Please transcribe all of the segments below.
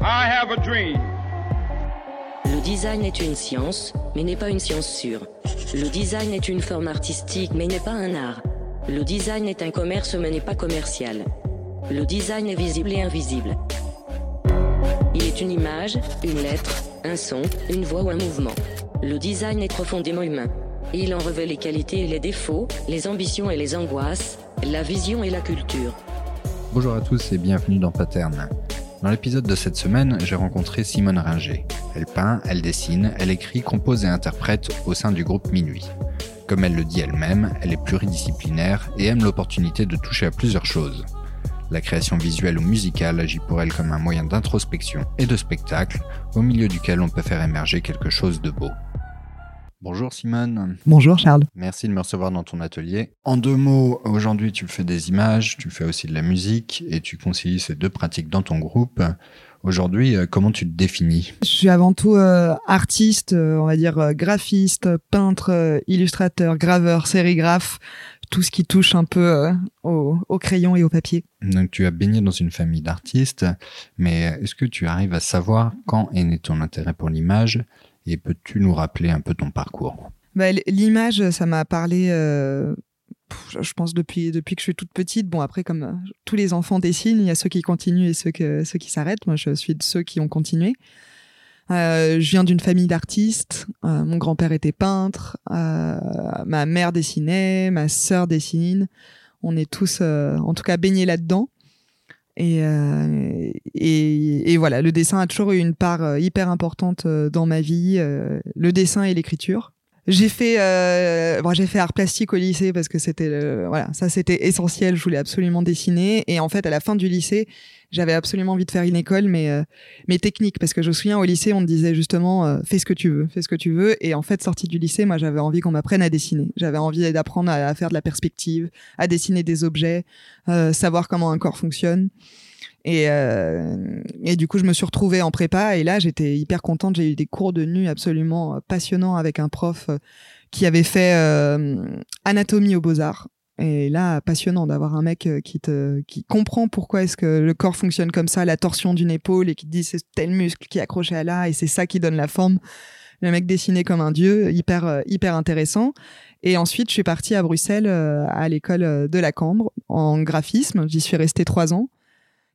I have a dream. Le design est une science, mais n'est pas une science sûre. Le design est une forme artistique, mais n'est pas un art. Le design est un commerce, mais n'est pas commercial. Le design est visible et invisible. Il est une image, une lettre, un son, une voix ou un mouvement. Le design est profondément humain. Il en revêt les qualités et les défauts, les ambitions et les angoisses, la vision et la culture. Bonjour à tous et bienvenue dans Pattern. Dans l'épisode de cette semaine, j'ai rencontré Simone Ringer. Elle peint, elle dessine, elle écrit, compose et interprète au sein du groupe Minuit. Comme elle le dit elle-même, elle est pluridisciplinaire et aime l'opportunité de toucher à plusieurs choses. La création visuelle ou musicale agit pour elle comme un moyen d'introspection et de spectacle, au milieu duquel on peut faire émerger quelque chose de beau. Bonjour Simone. Bonjour Charles. Merci de me recevoir dans ton atelier. En deux mots, aujourd'hui tu fais des images, tu fais aussi de la musique et tu concilies ces deux pratiques dans ton groupe. Aujourd'hui, euh, comment tu te définis? Je suis avant tout euh, artiste, euh, on va dire graphiste, peintre, illustrateur, graveur, sérigraphe, tout ce qui touche un peu euh, au, au crayon et au papier. Donc tu as baigné dans une famille d'artistes, mais est-ce que tu arrives à savoir quand est né ton intérêt pour l'image? Et peux-tu nous rappeler un peu ton parcours? Bah, L'image, ça m'a parlé, euh, je pense, depuis, depuis que je suis toute petite. Bon, après, comme euh, tous les enfants dessinent, il y a ceux qui continuent et ceux, ceux qui s'arrêtent. Moi, je suis de ceux qui ont continué. Euh, je viens d'une famille d'artistes. Mon grand-père était peintre. ma mère dessinait. Ma sœur dessine. On est tous, en tout cas, baignés là-dedans. Et, euh, et, et voilà, le dessin a toujours eu une part euh, hyper importante euh, dans ma vie, euh, le dessin et l'écriture. J'ai fait, euh, bon, j'ai fait art plastique au lycée parce que c'était, voilà, ça c'était essentiel. Je voulais absolument dessiner. Et en fait, à la fin du lycée, j'avais absolument envie de faire une école, mais euh, mais technique, parce que je me souviens au lycée, on me disait justement, euh, fais ce que tu veux, fais ce que tu veux. Et en fait, sortie du lycée, moi, j'avais envie qu'on m'apprenne à dessiner. J'avais envie d'apprendre à, faire de la perspective, à dessiner des objets, euh, savoir comment un corps fonctionne. Et, euh, et du coup, je me suis retrouvée en prépa et là, j'étais hyper contente. J'ai eu des cours de nu absolument euh, passionnants avec un prof euh, qui avait fait anatomie aux beaux-arts. Et là, passionnant d'avoir un mec euh, qui te, qui comprend pourquoi est-ce que le corps fonctionne comme ça, la torsion d'une épaule et qui te dit c'est tel muscle qui est accroché à là et c'est ça qui donne la forme. Le mec dessiné comme un dieu, hyper, euh, hyper intéressant. Et ensuite, je suis partie à Bruxelles, euh, à l'école de la Cambre, en graphisme. J'y suis restée trois ans.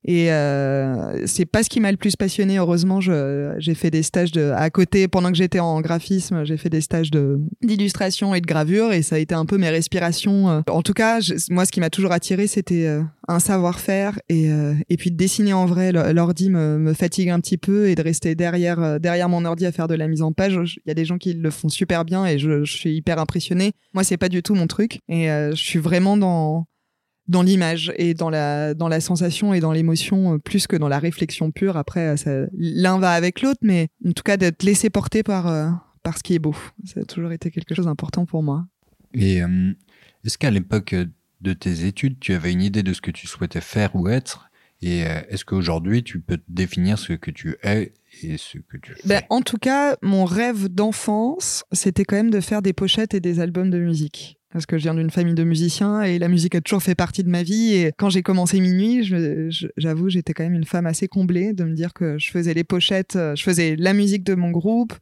Et euh, c'est pas ce qui m'a le plus passionné. Heureusement, j'ai fait des stages de à côté pendant que j'étais en graphisme. J'ai fait des stages d'illustration et de gravure, et ça a été un peu mes respirations. euh. En tout cas, moi, ce qui m'a toujours attiré, c'était euh, un savoir-faire et euh, et puis de dessiner en vrai. L'ordi me, me fatigue un petit peu et de rester derrière derrière mon ordi à faire de la mise en page. Il y a des gens qui le font super bien et je, je suis hyper impressionnée. Moi, c'est pas du tout mon truc, et je suis vraiment dans dans l'image et dans la dans la sensation et dans l'émotion euh, plus que dans la réflexion pure. Après euh, l'un va avec l'autre mais en tout cas d'être laissé porter par euh, par ce qui est beau. Ça a toujours été quelque chose d'important pour moi. Et euh, est-ce qu'à l'époque de tes études, tu avais une idée de ce que tu souhaitais faire ou être? Et est-ce qu'aujourd'hui, tu peux te définir ce que tu es et ce que tu fais? Ben, en tout cas mon rêve d'enfance c'était quand même de faire des pochettes et des albums de musique parce que je viens d'une famille de musiciens et la musique a toujours fait partie de ma vie. Et quand j'ai commencé minuit j'avoue j'étais quand même une femme assez comblée de me dire que je faisais les pochettes euh, je faisais la musique de mon groupe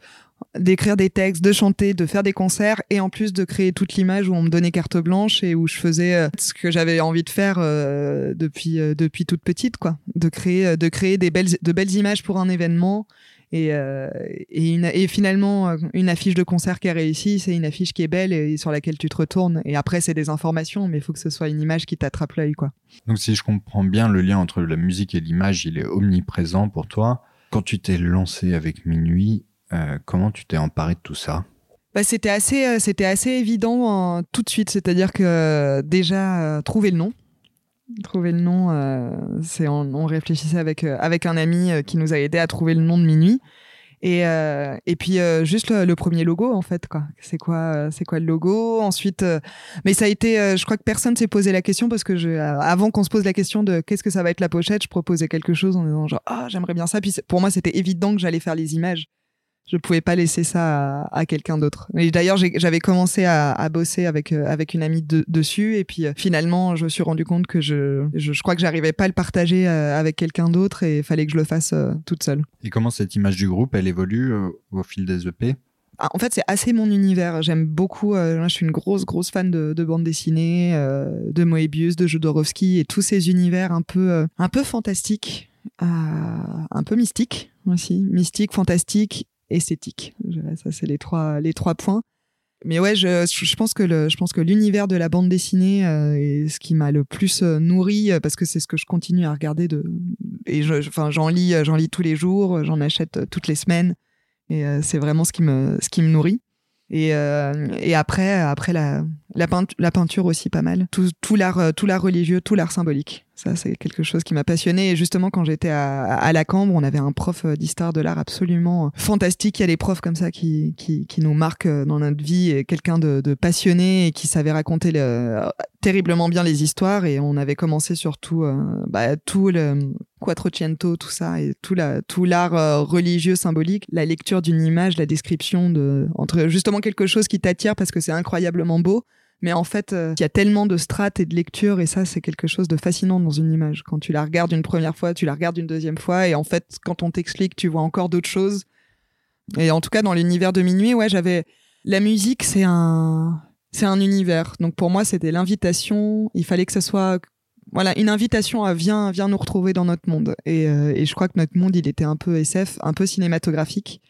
d'écrire des textes, de chanter, de faire des concerts et en plus de créer toute l'image où on me donnait carte blanche et où je faisais euh, ce que j'avais envie de faire euh, depuis depuis toute petite quoi, de créer de créer des belles de belles images pour un événement et euh, et, une- et finalement euh, une affiche de concert qui a réussi, c'est une affiche qui est belle et sur laquelle tu te retournes et après c'est des informations mais il faut que ce soit une image qui t'attrape l'œil quoi. Donc si je comprends bien, le lien entre la musique et l'image, il est omniprésent pour toi. Quand tu t'es lancé avec Minuit, euh, comment tu t'es emparé de tout ça? Bah, c'était assez, euh, c'était assez évident euh, tout de suite. C'est-à-dire que euh, déjà trouver le nom, trouver le nom, euh, c'est on, on réfléchissait avec euh, avec un ami euh, qui nous a aidé à trouver le nom de minuit. Et, euh, et puis juste le, premier logo en fait quoi. C'est quoi c'est quoi le logo? Ensuite, mais ça a été, je crois que personne s'est posé la question parce que je, avant qu'on se pose la question de qu'est-ce que ça va être la pochette, je proposais quelque chose en disant genre ah j'aimerais bien ça. Puis pour moi c'était évident que j'allais faire les images je pouvais pas laisser ça à, quelqu'un d'autre. Et d'ailleurs, j'avais commencé à, bosser avec euh, avec une amie dessus, et puis euh, finalement, je me suis rendu compte que je je, crois que j'arrivais pas à le partager euh, avec quelqu'un d'autre, et il fallait que je le fasse toute seule. Et comment cette image du groupe, elle évolue au fil des EP ah, en fait, c'est assez mon univers. J'aime beaucoup. je suis une grosse, grosse fan de, de bande dessinée, de Moebius, de Jodorowsky et tous ces univers un peu, un peu fantastiques, un peu mystiques aussi, mystique, fantastique esthétique. Ça, c'est les trois, les trois points. Mais ouais, je, je pense que le, je pense que l'univers de la bande dessinée euh, est ce qui m'a le plus euh, nourri euh, parce que c'est ce que je continue à regarder de et enfin j'en lis, j'en lis tous les jours, j'en achète toutes les semaines et c'est vraiment ce qui me, ce qui me nourrit. Et, et après, après la, la, peinture, la peinture aussi pas mal. Tout, tout l'art, tout l'art religieux, tout l'art symbolique. Ça, c'est quelque chose qui m'a passionné. Et justement, quand j'étais à, à, la Cambre, on avait un prof euh, d'histoire de l'art absolument fantastique. Il y a des profs comme ça qui, qui, qui nous marquent euh, dans notre vie. Quelqu'un de, de, passionné et qui savait raconter le, terriblement bien les histoires. Et on avait commencé surtout euh, bah, tout le Quattrocento, tout ça, et tout la, tout l'art religieux symbolique, la lecture d'une image, la description de entre justement quelque chose qui t'attire parce que c'est incroyablement beau mais en fait, euh, il y a tellement de strates et de lectures, et ça, c'est quelque chose de fascinant dans une image. Quand tu la regardes une première fois, tu la regardes une deuxième fois, et en fait, quand on t'explique, tu vois encore d'autres choses. Et en tout cas, dans l'univers de minuit, ouais, j'avais la musique, c'est un, c'est un univers. Donc pour moi, c'était l'invitation. Il fallait que ce soit, voilà, une invitation à viens, viens nous retrouver dans notre monde. Et, euh, et je crois que notre monde, il était un peu SF, un peu cinématographique.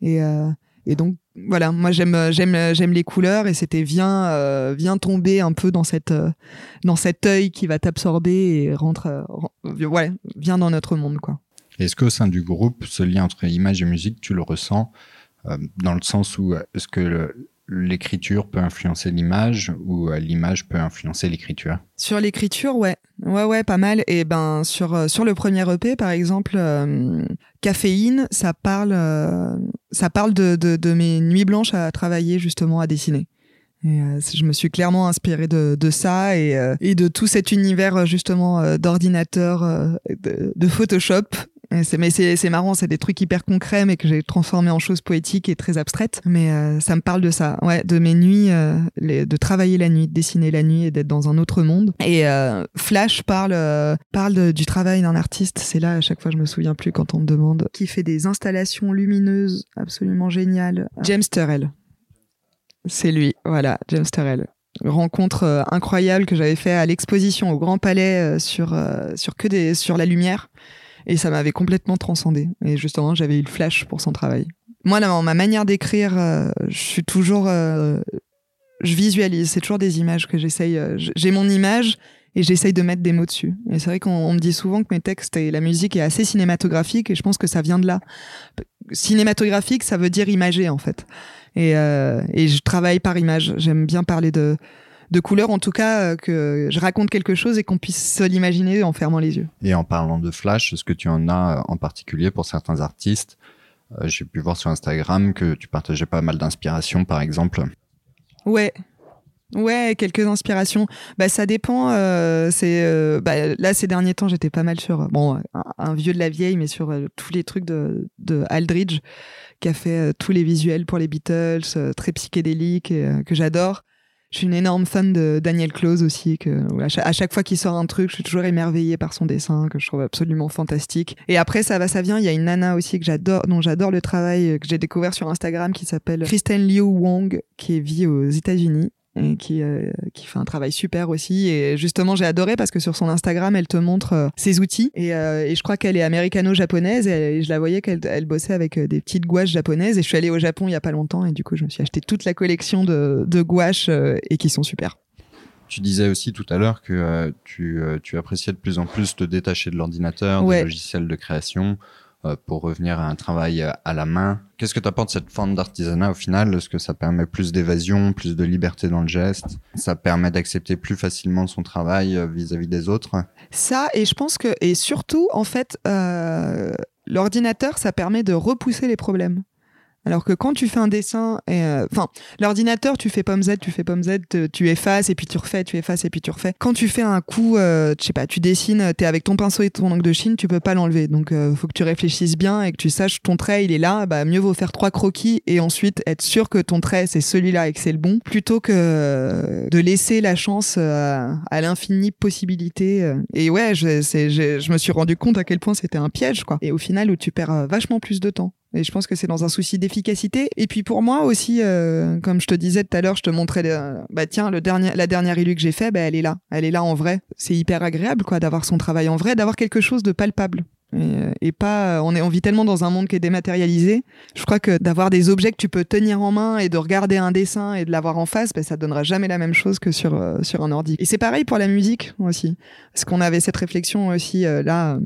Et, euh, et donc voilà, moi j'aime j'aime j'aime les couleurs et c'était viens euh, viens tomber un peu dans cette euh, dans cet œil qui va t'absorber et rentre euh, ouais, viens dans notre monde quoi. Est-ce qu'au sein du groupe, ce lien entre image et musique, tu le ressens dans le sens où est-ce que l'écriture peut influencer l'image ou euh, l'image peut influencer l'écriture? Sur l'écriture, ouais. Ouais, ouais, pas mal. Et ben, sur, euh, sur le premier EP, par exemple, euh, Caféine, ça parle, ça parle de, de, de, mes nuits blanches à travailler, justement, à dessiner. Et, je me suis clairement inspirée de, de ça et, et de tout cet univers, justement, d'ordinateur, de Photoshop mais c'est marrant, c'est des trucs hyper concrets, mais que j'ai transformé en choses poétiques et très abstraites. Mais euh, ça me parle de ça, ouais, de mes nuits, euh, de travailler la nuit, de dessiner la nuit et d'être dans un autre monde. Et euh, Flash parle parle du travail d'un artiste. C'est là à chaque fois, je me souviens plus quand on me demande qui fait des installations lumineuses absolument géniales. James Turrell. C'est lui, voilà, James Turrell rencontre incroyable que j'avais fait à l'exposition au Grand Palais sur sur que des sur la lumière et ça m'avait complètement transcendé. Et justement, j'avais eu le flash pour son travail. Moi, dans ma manière d'écrire, euh, je suis toujours, euh, je visualise. C'est toujours des images que j'essaye. Euh, j'ai mon image et j'essaye de mettre des mots dessus. Et c'est vrai qu'on me dit souvent que mes textes et la musique est assez cinématographique et je pense que ça vient de là. Cinématographique, ça veut dire imagé en fait. Et, et je travaille par image. J'aime bien parler de de couleurs, en tout cas, euh, que je raconte quelque chose et qu'on puisse se l'imaginer en fermant les yeux. Et en parlant de flash, est-ce que tu en as euh, en particulier pour certains artistes? Euh, J'ai pu voir sur Instagram que tu partageais pas mal d'inspirations, par exemple. Ouais, Ouais, quelques inspirations. Bah ça dépend. c'est bah, là ces derniers temps, j'étais pas mal sur bon un, vieux de la vieille, mais sur tous les trucs de, de Aldridge qui a fait tous les visuels pour les Beatles, très psychédéliques que j'adore. Je suis une énorme fan de Daniel Close aussi, que à chaque, fois qu'il sort un truc, je suis toujours émerveillée par son dessin, que je trouve absolument fantastique. Et après, ça va, ça vient. Il y a une nana aussi que j'adore, dont j'adore le travail, euh, que j'ai découvert sur Instagram, qui s'appelle Kristen Liu Wong, qui vit aux États-Unis et qui, euh, qui fait un travail super aussi. Et justement, j'ai adoré parce que sur son Instagram, elle te montre euh, ses outils. Et, euh, et je crois qu'elle est américano-japonaise et, je la voyais qu'elle elle bossait avec des petites gouaches japonaises. Et je suis allée au Japon il y a pas longtemps et du coup, je me suis acheté toute la collection de, de gouaches et qui sont super. Tu disais aussi tout à l'heure que tu, tu appréciais de plus en plus de détacher de l'ordinateur, des logiciels de création. Euh, pour revenir à un travail euh, à la main. Qu'est-ce que tu apportes cette forme d'artisanat au final? Est-ce que ça permet plus d'évasion, plus de liberté dans le geste? Ça permet d'accepter plus facilement son travail euh, vis-à-vis des autres? Ça, et je pense que, et surtout, en fait, l'ordinateur, ça permet de repousser les problèmes. Alors que quand tu fais un dessin, euh, enfin, l'ordinateur, tu fais pomme Z, tu fais pomme Z, tu effaces et puis tu refais, tu effaces et puis tu refais. Quand tu fais un coup, euh, je sais pas, tu dessines, t'es avec ton pinceau et ton encre de Chine, tu peux pas l'enlever. Donc, euh, faut que tu réfléchisses bien et que tu saches ton trait, il est là. Bah, mieux vaut faire trois croquis et ensuite être sûr que ton trait, c'est celui-là et que c'est le bon, plutôt que de laisser la chance à, à l'infini possibilité. Et ouais, je, je me suis rendu compte à quel point c'était un piège, quoi. Et au final, où tu perds vachement plus de temps. Et je pense que c'est dans un souci d'efficacité. Et puis pour moi aussi, euh, comme je te disais tout à l'heure, je te montrais, bah tiens, le dernier, la dernière élu que j'ai fait, bah elle est là, elle est là en vrai. C'est hyper agréable quoi d'avoir son travail en vrai, d'avoir quelque chose de palpable. Et, euh, pas, on est, on vit tellement dans un monde qui est dématérialisé. Je crois que d'avoir des objets que tu peux tenir en main et de regarder un dessin et de l'avoir en face, bah, ça donnera jamais la même chose que sur euh, sur un ordi. Et c'est pareil pour la musique aussi, parce qu'on avait cette réflexion aussi là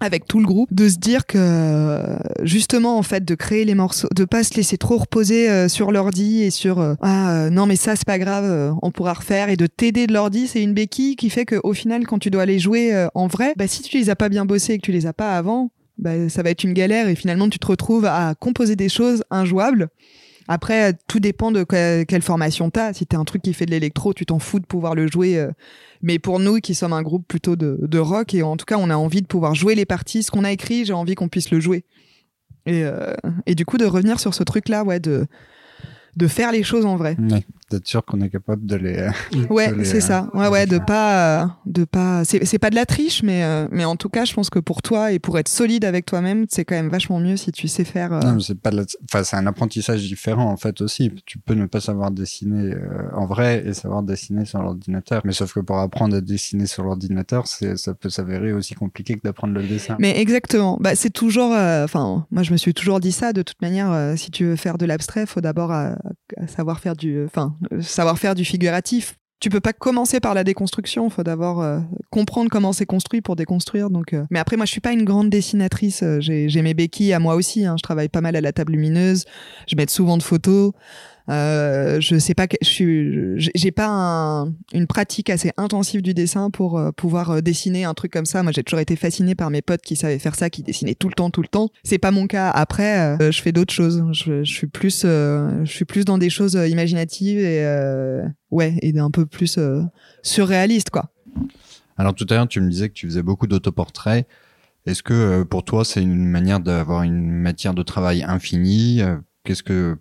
avec tout le groupe de se dire que justement en fait de créer les morceaux de pas se laisser trop reposer euh, sur l'ordi et sur euh, ah euh, non mais ça c'est pas grave on pourra refaire et de t'aider de l'ordi c'est une béquille qui fait que au final quand tu dois aller jouer en vrai bah si tu les as pas bien bossés et que tu les as pas avant bah ça va être une galère et finalement tu te retrouves à composer des choses injouables après, tout dépend de quelle formation t'as. Si t'es un truc qui fait de l'électro, tu t'en fous de pouvoir le jouer mais pour nous, qui sommes un groupe plutôt de, de rock, et en tout cas, on a envie de pouvoir jouer les parties. Ce qu'on a écrit, j'ai envie qu'on puisse le jouer. Et, euh, et du coup, de revenir sur ce truc-là, ouais, de, de faire les choses en vrai d'être sûr qu'on est capable de les. Ouais, c'est ça. Ouais, ouais, de pas, de pas. C'est pas de la triche, mais euh, mais en tout cas, je pense que pour toi et pour être solide avec toi-même, c'est quand même vachement mieux si tu sais faire. Euh, non, c'est pas. Enfin, c'est un apprentissage différent en fait aussi. Tu peux ne pas savoir dessiner euh, en vrai et savoir dessiner sur l'ordinateur, mais sauf que pour apprendre à dessiner sur l'ordinateur, c'est ça peut s'avérer aussi compliqué que d'apprendre le dessin. Mais exactement. Bah, c'est toujours. Enfin, moi, je me suis toujours dit ça. De toute manière, si tu veux faire de l'abstrait, faut d'abord savoir faire du. Enfin euh, savoir faire du figuratif. Tu peux pas commencer par la déconstruction, faut d'abord euh, comprendre comment c'est construit pour déconstruire. Donc, euh. mais après, moi, je suis pas une grande dessinatrice. J'ai mes béquilles à moi aussi. Hein. Je travaille pas mal à la table lumineuse. Je mets souvent de photos. Euh, je sais pas, je suis, j'ai pas une pratique assez intensive du dessin pour euh, pouvoir euh, dessiner un truc comme ça. Moi, j'ai toujours été fascinée par mes potes qui savaient faire ça, qui dessinaient tout le temps, tout le temps. C'est pas mon cas. Après, je fais d'autres choses. Je, je, suis plus, je suis plus dans des choses imaginatives et ouais, et un peu plus surréaliste, quoi. Alors tout à l'heure, tu me disais que tu faisais beaucoup d'autoportraits. Est-ce que pour toi, c'est une manière d'avoir une matière de travail infinie Qu'est-ce que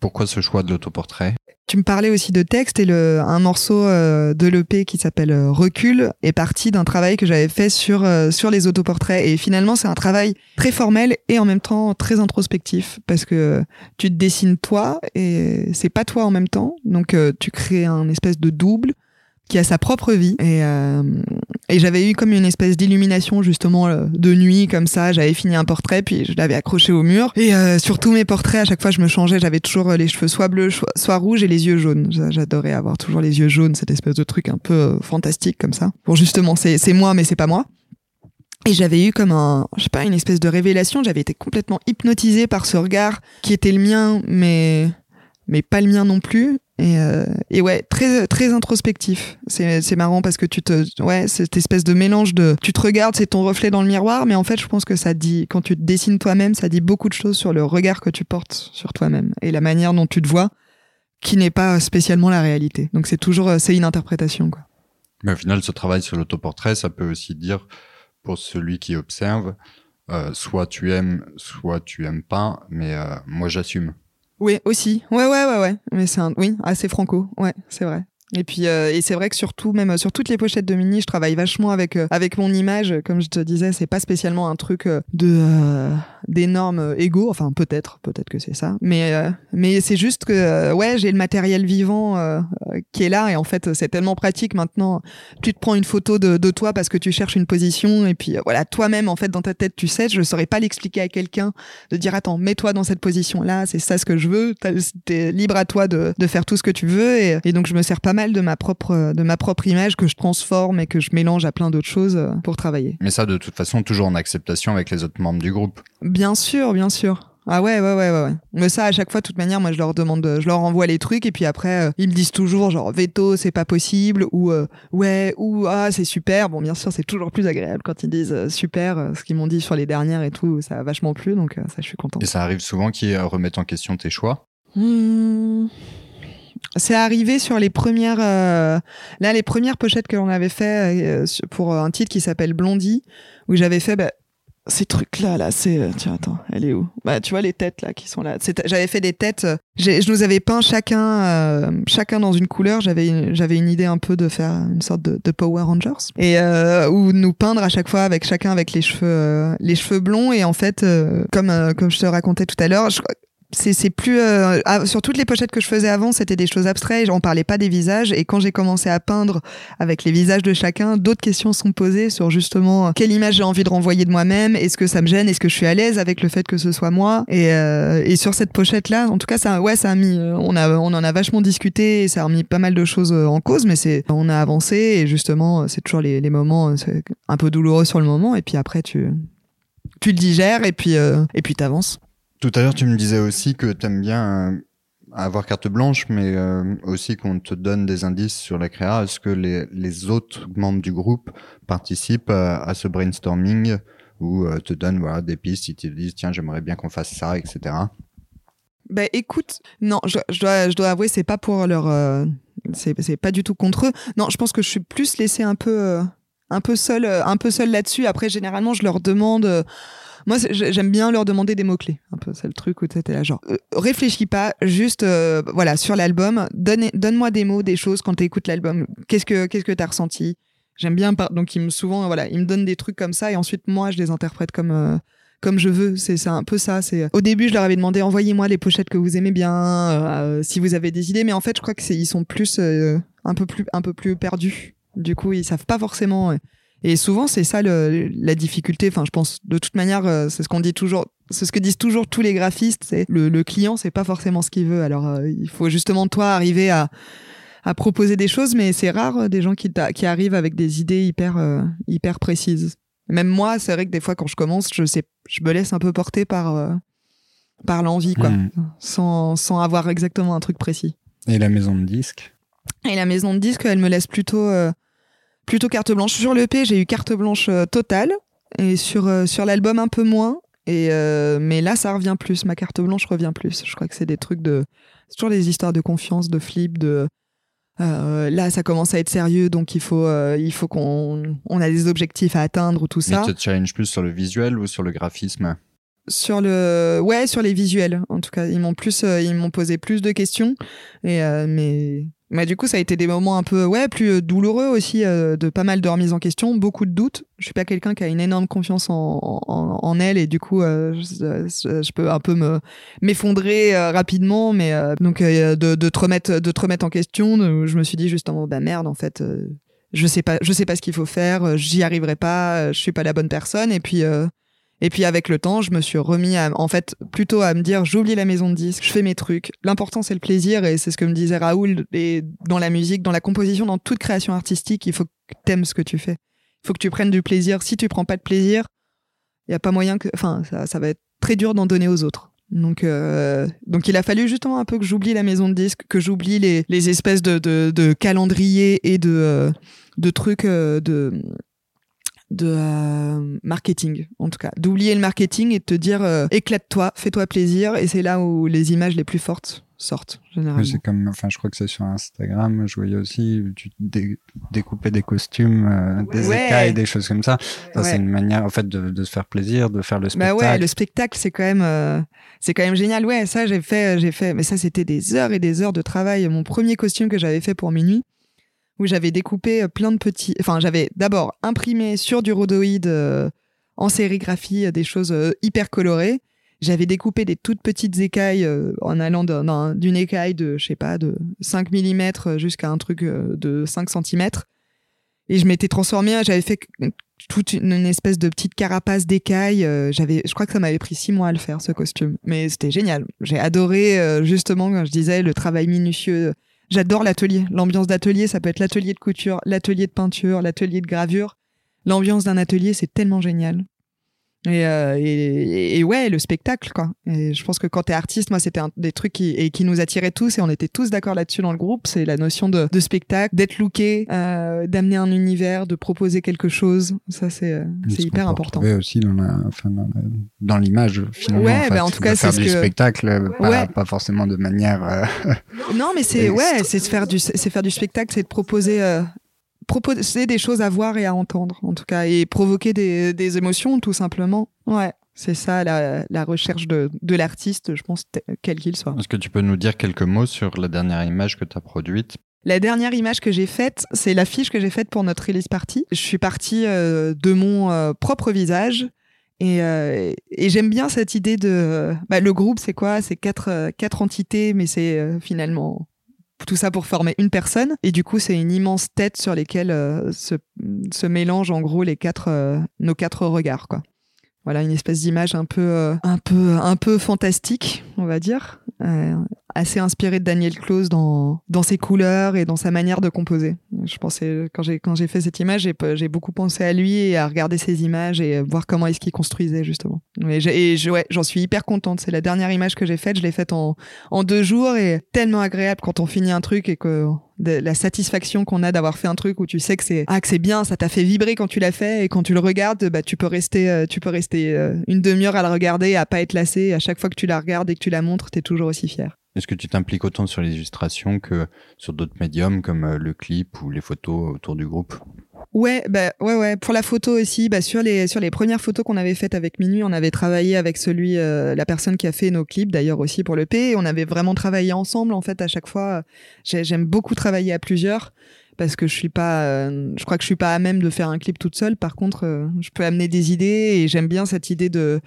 pourquoi ce choix de l'autoportrait? Tu me parlais aussi de texte et le, un morceau euh, de l'EP qui s'appelle euh, Recul est parti d'un travail que j'avais fait sur, euh, sur les autoportraits. Et finalement, c'est un travail très formel et en même temps très introspectif parce que tu te dessines toi et c'est pas toi en même temps. Donc tu crées un espèce de double qui a sa propre vie. Et, euh, et j'avais eu comme une espèce d'illumination justement euh, de nuit comme ça. J'avais fini un portrait puis je l'avais accroché au mur. Et euh, sur tous mes portraits, à chaque fois je me changeais, j'avais toujours les cheveux soit bleus, soit rouges et les yeux jaunes. J'adorais avoir toujours les yeux jaunes, cette espèce de truc un peu fantastique comme ça. Bon justement, c'est moi mais c'est pas moi. Et j'avais eu comme un, je sais pas, une espèce de révélation. J'avais été complètement hypnotisée par ce regard qui était le mien, mais mais pas le mien non plus. Et, euh, ouais, très très introspectif. C'est c'est marrant parce que tu te ouais, cette espèce de mélange de tu te regardes, c'est ton reflet dans le miroir, mais en fait, je pense que ça dit quand tu te dessines toi-même, ça dit beaucoup de choses sur le regard que tu portes sur toi-même et la manière dont tu te vois qui n'est pas spécialement la réalité. Donc c'est toujours euh, c'est une interprétation quoi. Mais au final, ce travail sur l'autoportrait, ça peut aussi dire pour celui qui observe, euh, soit tu aimes, soit tu aimes pas, mais euh, moi j'assume. Oui, aussi. Ouais, ouais, ouais, ouais. Mais c'est un, oui, assez franco. Ouais, c'est vrai. Et puis euh, et c'est vrai que surtout même sur toutes les pochettes de mini, je travaille vachement avec euh, avec mon image. Comme je te disais, c'est pas spécialement un truc euh, de d'énormes égaux. Enfin peut-être, peut-être que c'est ça. Mais mais c'est juste que ouais, j'ai le matériel vivant qui est là et en fait c'est tellement pratique maintenant. Tu te prends une photo de, de toi parce que tu cherches une position et puis voilà toi-même en fait dans ta tête tu sais. Je saurais pas l'expliquer à quelqu'un de dire attends mets-toi dans cette position là, c'est ça ce que je veux. T'es libre à toi de de faire tout ce que tu veux et, et donc je me sers pas mal de ma propre de ma propre image que je transforme et que je mélange à plein d'autres choses euh, pour travailler. Mais ça, de toute façon, toujours en acceptation avec les autres membres du groupe. Bien sûr, bien sûr. Ah ouais, ouais, ouais, ouais. Mais ça, à chaque fois, de toute manière, moi, je leur demande, je leur envoie les trucs et puis après, euh, ils me disent toujours, genre, veto, c'est pas possible ou euh, ouais, ou ah, c'est super. Bon, bien sûr, c'est toujours plus agréable quand ils disent euh, super, ce qu'ils m'ont dit sur les dernières et tout, ça a vachement plu, donc ça, je suis contente. Et ça arrive souvent qu'ils remettent en question tes choix? Hmm. C'est arrivé sur les premières, là, les premières pochettes que l'on avait fait pour un titre qui s'appelle Blondie, où j'avais fait, bah, ces trucs là c'est euh, tiens attends elle est où? Bah tu vois les têtes là qui sont là. J'avais fait des têtes euh, je nous avais peint chacun euh, chacun dans une couleur. J'avais j'avais une idée un peu de faire une sorte de, Power Rangers. Et ou nous peindre à chaque fois avec chacun avec les cheveux les cheveux blonds. Et en fait comme comme je te racontais tout à l'heure c'est plus euh, sur toutes les pochettes que je faisais avant c'était des choses abstraites on parlait pas des visages et quand j'ai commencé à peindre avec les visages de chacun d'autres questions sont posées sur justement quelle image j'ai envie de renvoyer de moi-même est-ce que ça me gêne est-ce que je suis à l'aise avec le fait que ce soit moi et, euh, et sur cette pochette là en tout cas ça ouais ça a mis euh, on a on en a vachement discuté et ça a remis pas mal de choses en cause mais c'est on a avancé et justement c'est toujours les, les moments un peu douloureux sur le moment et puis après tu tu le digères et puis et puis t'avances tout à l'heure, tu me disais aussi que tu aimes bien euh, avoir carte blanche, mais euh, aussi qu'on te donne des indices sur la créa. Est-ce que les, autres membres du groupe participent à, ce brainstorming ou euh, te donnent voilà, des pistes, ils te disent tiens, j'aimerais bien qu'on fasse ça, etc. Ben écoute, non, je, dois, avouer, c'est pas pour leur. c'est pas du tout contre eux. Non, je pense que je suis plus laissée un peu, un peu un peu seule là-dessus. Après, généralement, je leur demande moi, j'aime bien leur demander des mots-clés. Un peu, c'est le truc où tu là, genre, euh, réfléchis pas, juste, euh, voilà, sur l'album, donne, donne-moi des mots, des choses quand tu écoutes l'album. Qu'est-ce que, qu'est-ce que t'as ressenti? J'aime bien, donc ils me souvent, voilà, ils me donnent des trucs comme ça et ensuite, moi, je les interprète comme, euh, comme je veux. C'est un peu ça. C'est au début, je leur avais demandé envoyez-moi les pochettes que vous aimez bien, si vous avez des idées. Mais en fait, je crois que ils sont plus un peu plus un peu plus perdus. Du coup, ils savent pas forcément. Et souvent, c'est ça le, la difficulté. Enfin, je pense de toute manière, euh, c'est ce qu'on dit toujours. C'est ce que disent toujours tous les graphistes. C'est le, le client, c'est pas forcément ce qu'il veut. Alors, euh, il faut justement toi arriver à, à proposer des choses, mais c'est rare euh, des gens qui, qui arrivent avec des idées hyper hyper précises. Même moi, c'est vrai que des fois, quand je commence, je sais, je me laisse un peu porter par par l'envie, quoi, hmm. sans sans avoir exactement un truc précis. Et la maison de disque. Et la maison de disque, elle me laisse plutôt plutôt carte blanche. Sur l'EP, j'ai eu carte blanche euh, totale et sur, euh, sur l'album un peu moins. Et euh, mais là, ça revient plus. Ma carte blanche revient plus. Je crois que c'est des trucs de. C'est toujours des histoires de confiance, de flip, de. là, ça commence à être sérieux, donc il faut, il faut qu'on on a des objectifs à atteindre ou tout ça. Mais tu te challenge plus sur le visuel ou sur le graphisme? Sur le ouais sur les visuels en tout cas ils m'ont plus ils m'ont posé plus de questions et mais du coup, ça a été des moments un peu, ouais, plus euh, douloureux aussi, euh, de pas mal de remises en question, beaucoup de doutes. Je suis pas quelqu'un qui a une énorme confiance en, en, en elle et du coup, euh, je, peux un peu me m'effondrer rapidement. Mais donc de, de te remettre, de te remettre en question, je me suis dit justement, bah merde, en fait, je sais pas, je sais pas ce qu'il faut faire, j'y arriverai pas, je suis pas la bonne personne. Et puis et puis avec le temps, je me suis remis à, en fait plutôt à me dire j'oublie la maison de disque, je fais mes trucs. L'important c'est le plaisir et c'est ce que me disait Raoul et dans la musique, dans la composition, dans toute création artistique, il faut que t'aimes ce que tu fais. Il faut que tu prennes du plaisir. Si tu prends pas de plaisir, il y a pas moyen que, enfin, ça, ça va être très dur d'en donner aux autres. Donc, euh, donc il a fallu justement un peu que j'oublie la maison de disque, que j'oublie les, les espèces de, de, de calendriers et de, euh, de trucs euh, de de euh, marketing, en tout cas. D'oublier le marketing et de te dire euh, éclate-toi, fais-toi plaisir. Et c'est là où les images les plus fortes sortent, généralement. C'est comme, enfin, je crois que c'est sur Instagram, je voyais aussi, tu découpais des costumes, euh, des écailles, des choses comme ça. ça C'est une manière, en fait, de, de, se faire plaisir, de faire le spectacle. Bah ouais, le spectacle, c'est quand même, c'est quand même génial. Ouais, ça, j'ai fait, j'ai fait, mais ça, c'était des heures et des heures de travail. Mon premier costume que j'avais fait pour minuit, où j'avais découpé euh, plein de petits. Enfin, j'avais d'abord imprimé sur du rhodoïde euh, en sérigraphie euh, des choses hyper colorées. J'avais découpé des toutes petites écailles en allant d'une écaille de, je sais pas, de 5 mm jusqu'à un truc de 5 cm. Et je m'étais transformée, j'avais fait toute une, espèce de petite carapace d'écailles. j'avais, je crois que ça m'avait pris six mois à le faire, ce costume. Mais c'était génial. J'ai adoré, justement, quand je disais, le travail minutieux J'adore l'atelier. L'ambiance d'atelier, ça peut être l'atelier de couture, l'atelier de peinture, l'atelier de gravure. L'ambiance d'un atelier, c'est tellement génial. Et, euh, et, et, ouais, le spectacle, quoi. Et je pense que quand t'es artiste, moi, c'était des trucs qui, et qui nous attiraient tous, et on était tous d'accord là-dessus dans le groupe. C'est la notion de, de spectacle, d'être looké, euh, d'amener un univers, de proposer quelque chose. Ça, c'est euh, c'est hyper important. Oui, aussi dans la, enfin, dans l'image, finalement. Ouais, en, fait, bah, en tout cas, c'est ce du que... spectacle, pas, ouais. pas, forcément de manière. Euh, non, mais c'est ouais, c'est faire du, c'est faire du spectacle, c'est de proposer euh, proposer des choses à voir et à entendre, en tout cas, et provoquer des, des émotions, tout simplement. Ouais. C'est ça la, la, recherche de, de l'artiste, je pense, quel qu'il soit. Est-ce que tu peux nous dire quelques mots sur la dernière image que tu as produite? La dernière image que j'ai faite, c'est l'affiche que j'ai faite pour notre release party. Je suis partie euh, de mon euh, propre visage et, euh, et j'aime bien cette idée de. Bah, le groupe, c'est quoi? C'est quatre, quatre entités, mais c'est finalement tout ça pour former une personne. Et du coup, c'est une immense tête sur lesquelles euh, se, mélangent en gros les quatre, euh, nos quatre regards, quoi. Voilà, une espèce d'image un peu, euh, un peu, un peu fantastique, on va dire, assez inspiré de Daniel Close dans, dans ses couleurs et dans sa manière de composer. Je pensais, quand j'ai, quand j'ai fait cette image, j'ai, beaucoup pensé à lui et à regarder ses images et voir comment est-ce qu'il construisait, justement. Et, et ouais, j'en suis hyper contente. C'est la dernière image que j'ai faite. Je l'ai faite en, en deux jours et tellement agréable quand on finit un truc et que la satisfaction qu'on a d'avoir fait un truc où tu sais que c'est ah que c'est bien ça t'a fait vibrer quand tu l'as fait et quand tu le regardes bah tu peux rester euh, tu peux rester euh, une demi-heure à la regarder à pas être lassé à chaque fois que tu la regardes et que tu la montres t'es toujours aussi fier est-ce que tu t'impliques autant sur les illustrations que sur d'autres médiums comme euh, le clip ou les photos autour du groupe? Ouais, bah ouais, ouais. Pour la photo aussi, bah sur les sur les premières photos qu'on avait faites avec Minuit, on avait travaillé avec celui, euh, la personne qui a fait nos clips d'ailleurs aussi pour le P. On avait vraiment travaillé ensemble en fait à chaque fois. J'aime beaucoup travailler à plusieurs parce que je suis pas, euh, je crois que je suis pas à même de faire un clip toute seule. Par contre, euh, je peux amener des idées et j'aime bien cette idée de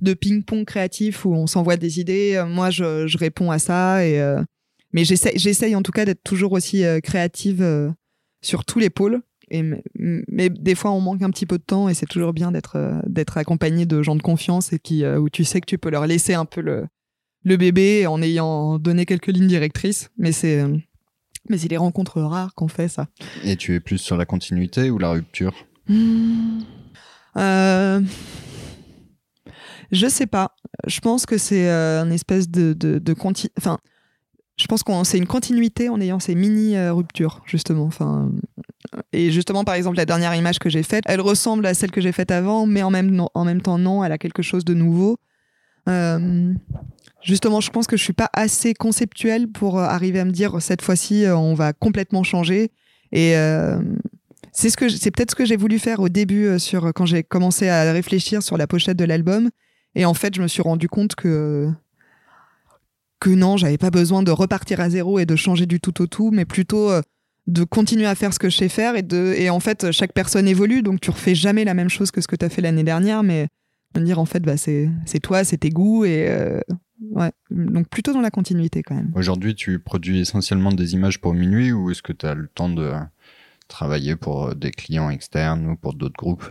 de ping-pong créatif où on s'envoie des idées. Euh, moi, je, je réponds à ça et mais j'essaye, j'essaye en tout cas d'être toujours aussi créative sur tous les pôles. Et, mais des fois, on manque un petit peu de temps et c'est toujours bien d'être d'être accompagné de gens de confiance et qui où tu sais que tu peux leur laisser un peu le le bébé en ayant donné quelques lignes directrices. Mais c'est mais c'est les rencontres rares qu'on fait ça. Et tu es plus sur la continuité ou la rupture mmh. euh... Je sais pas. Je pense que c'est euh, une espèce de, de, de Enfin, je pense qu'on c'est une continuité en ayant ces mini euh, ruptures justement. Enfin, et justement par exemple la dernière image que j'ai faite, elle ressemble à celle que j'ai faite avant, mais en même en même temps non, elle a quelque chose de nouveau. Euh, Justement, je pense que je suis pas assez conceptuelle pour euh, arriver à me dire cette fois-ci euh, on va complètement changer. Et euh, c'est ce que c'est peut-être ce que j'ai voulu faire au début sur quand j'ai commencé à réfléchir sur la pochette de l'album. Et en fait, je me suis rendu compte que que non, j'avais pas besoin de repartir à zéro et de changer du tout au tout, mais plutôt de continuer à faire ce que je sais faire et de et en fait chaque personne évolue, donc tu refais jamais la même chose que ce que tu as fait l'année dernière, mais me dire en fait bah c'est c'est toi, c'est tes goûts et Ouais, donc plutôt dans la continuité quand même. Aujourd'hui, tu produis essentiellement des images pour minuit ou est-ce que tu as le temps de travailler pour des clients externes ou pour d'autres groupes?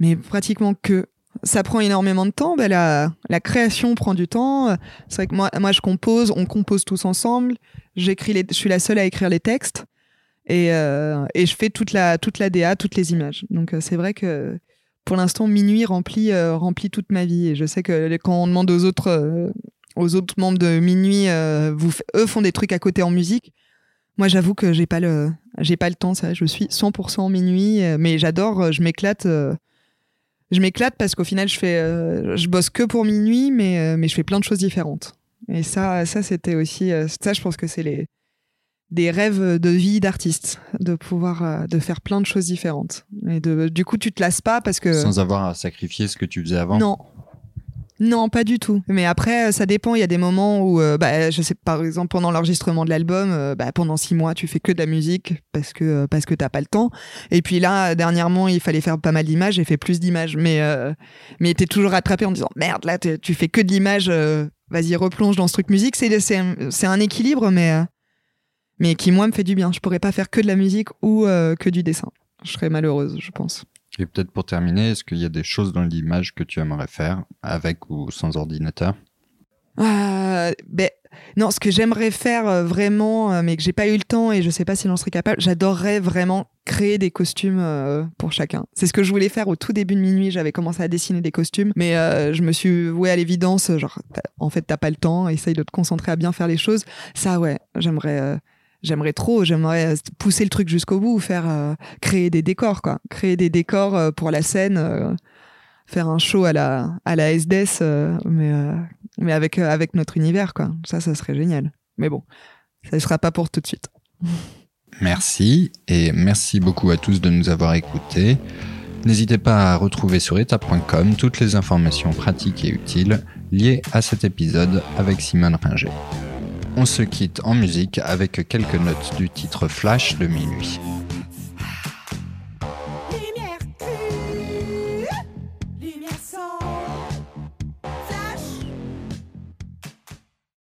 Mais pratiquement que. Ça prend énormément de temps. Ben la, la création prend du temps. C'est vrai que moi, moi, je compose, on compose tous ensemble. J'écris les, je suis la seule à écrire les textes et, euh, et je fais toute la, toute la DA, toutes les images. Donc euh, c'est vrai que pour l'instant, minuit remplit, euh, remplit toute ma vie. Et je sais que quand on demande aux autres, euh, aux autres membres de minuit, euh, eux font des trucs à côté en musique. Moi, j'avoue que j'ai pas le, j'ai pas le temps. Ça, je suis 100% minuit, mais j'adore. Je m'éclate. je m'éclate parce qu'au final, je fais, je bosse que pour minuit, mais mais je fais plein de choses différentes. Et ça, ça c'était aussi, ça, je pense que c'est les des rêves de vie d'artiste, de pouvoir euh, de faire plein de choses différentes. Et de, du coup, tu te lasses pas parce que sans avoir à sacrifier ce que tu faisais avant. Non. Non, pas du tout. Mais après, ça dépend. Il y a des moments où, euh, bah, je sais, par exemple, pendant l'enregistrement de l'album, euh, bah, pendant six mois, tu fais que de la musique parce que parce que t'as pas le temps. Et puis là, dernièrement, il fallait faire pas mal d'images. J'ai fait plus d'images, mais euh, mais t'es toujours rattrapé en disant merde, là, tu fais que de l'image. Vas-y, replonge dans ce truc musique. C'est c'est c'est un équilibre, mais mais qui moi me fait du bien. Je pourrais pas faire que de la musique ou euh, que du dessin. Je serais malheureuse, je pense. Et peut-être pour terminer, est-ce qu'il y a des choses dans l'image que tu aimerais faire avec ou sans ordinateur? Euh, ben, non, ce que j'aimerais faire euh, vraiment, mais que j'ai pas eu le temps et je sais pas si j'en serais capable, j'adorerais vraiment créer des costumes euh, pour chacun. C'est ce que je voulais faire au tout début de minuit. J'avais commencé à dessiner des costumes, mais je me suis voué à l'évidence, genre, en fait, t'as pas le temps, essaye de te concentrer à bien faire les choses. Ça, ouais, j'aimerais. J'aimerais trop, j'aimerais pousser le truc jusqu'au bout, faire créer des décors, quoi, créer des décors pour la scène, faire un show à la à SDS, mais mais avec, euh, avec notre univers, quoi. Ça, ça serait génial. Mais bon, ça ne sera pas pour tout de suite. Merci, et merci beaucoup à tous de nous avoir écoutés. N'hésitez pas à retrouver sur étape.com toutes les informations pratiques et utiles liées à cet épisode avec Simone Ringer. On se quitte en musique avec quelques notes du titre Flash de minuit.